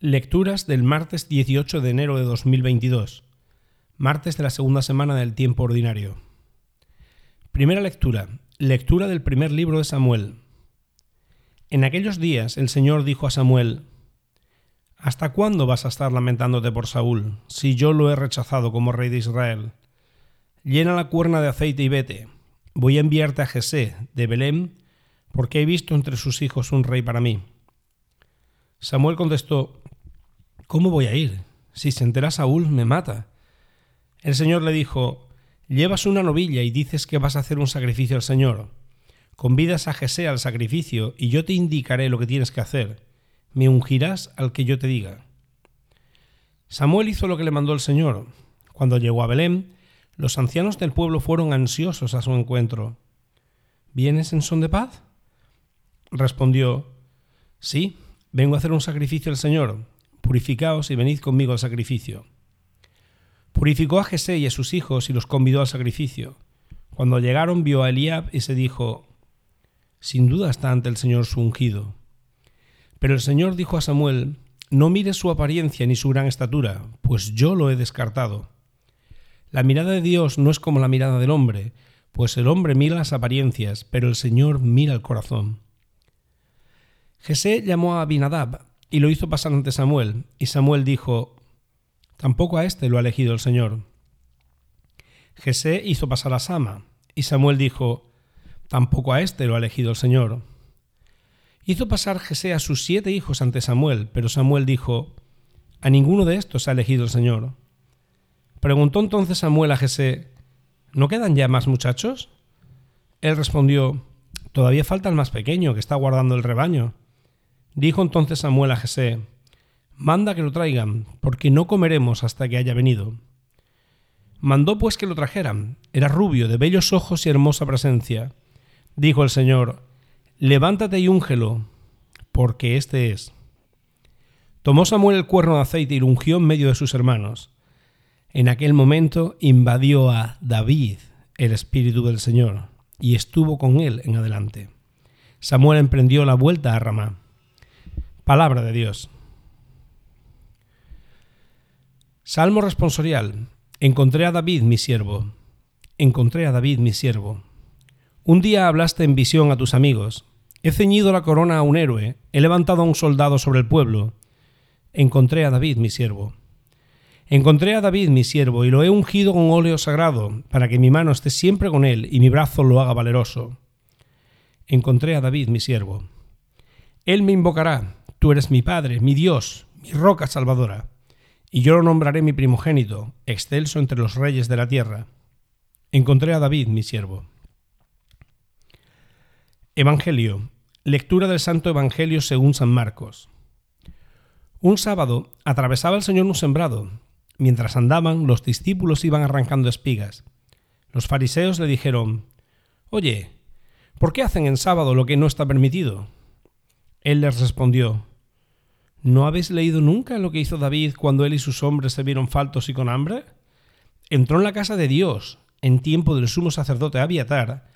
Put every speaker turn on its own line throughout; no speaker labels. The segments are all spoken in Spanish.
Lecturas del martes 18 de enero de 2022, martes de la segunda semana del tiempo ordinario. Primera lectura, lectura del primer libro de Samuel. En aquellos días el Señor dijo a Samuel, ¿Hasta cuándo vas a estar lamentándote por Saúl, si yo lo he rechazado como rey de Israel? Llena la cuerna de aceite y vete. Voy a enviarte a Jesé, de Belén, porque he visto entre sus hijos un rey para mí. Samuel contestó, ¿Cómo voy a ir? Si se entera Saúl, me mata. El Señor le dijo, Llevas una novilla y dices que vas a hacer un sacrificio al Señor. Convidas a Jesé al sacrificio y yo te indicaré lo que tienes que hacer. Me ungirás al que yo te diga. Samuel hizo lo que le mandó el Señor. Cuando llegó a Belén, los ancianos del pueblo fueron ansiosos a su encuentro. ¿Vienes en son de paz? Respondió, Sí, vengo a hacer un sacrificio al Señor purificaos y venid conmigo al sacrificio. Purificó a Jesé y a sus hijos y los convidó al sacrificio. Cuando llegaron vio a Eliab y se dijo, Sin duda está ante el Señor su ungido. Pero el Señor dijo a Samuel, No mires su apariencia ni su gran estatura, pues yo lo he descartado. La mirada de Dios no es como la mirada del hombre, pues el hombre mira las apariencias, pero el Señor mira el corazón. Jesé llamó a Abinadab, y lo hizo pasar ante Samuel, y Samuel dijo, Tampoco a éste lo ha elegido el Señor. Jesé hizo pasar a Sama, y Samuel dijo, Tampoco a éste lo ha elegido el Señor. Hizo pasar Jesé a sus siete hijos ante Samuel, pero Samuel dijo, A ninguno de estos ha elegido el Señor. Preguntó entonces Samuel a Jesé, ¿No quedan ya más muchachos? Él respondió, Todavía falta el más pequeño, que está guardando el rebaño. Dijo entonces Samuel a Jesé, Manda que lo traigan, porque no comeremos hasta que haya venido. Mandó pues que lo trajeran. Era rubio, de bellos ojos y hermosa presencia. Dijo el Señor, Levántate y úngelo, porque este es. Tomó Samuel el cuerno de aceite y lo ungió en medio de sus hermanos. En aquel momento invadió a David el Espíritu del Señor, y estuvo con él en adelante. Samuel emprendió la vuelta a Ramá. Palabra de Dios. Salmo responsorial. Encontré a David, mi siervo. Encontré a David, mi siervo. Un día hablaste en visión a tus amigos. He ceñido la corona a un héroe, he levantado a un soldado sobre el pueblo. Encontré a David, mi siervo. Encontré a David, mi siervo, y lo he ungido con óleo sagrado, para que mi mano esté siempre con él y mi brazo lo haga valeroso. Encontré a David, mi siervo. Él me invocará, Tú eres mi Padre, mi Dios, mi roca salvadora, y yo lo nombraré mi primogénito, excelso entre los reyes de la tierra. Encontré a David, mi siervo. Evangelio. Lectura del Santo Evangelio según San Marcos. Un sábado atravesaba el Señor un sembrado. Mientras andaban, los discípulos iban arrancando espigas. Los fariseos le dijeron, Oye, ¿por qué hacen en sábado lo que no está permitido? Él les respondió, ¿No habéis leído nunca lo que hizo David cuando él y sus hombres se vieron faltos y con hambre? Entró en la casa de Dios, en tiempo del sumo sacerdote Abiatar,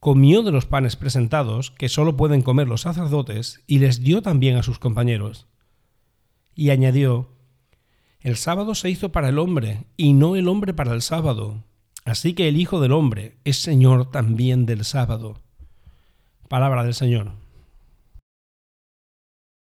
comió de los panes presentados, que sólo pueden comer los sacerdotes, y les dio también a sus compañeros. Y añadió, El sábado se hizo para el hombre, y no el hombre para el sábado. Así que el Hijo del Hombre es Señor también del sábado. Palabra del Señor.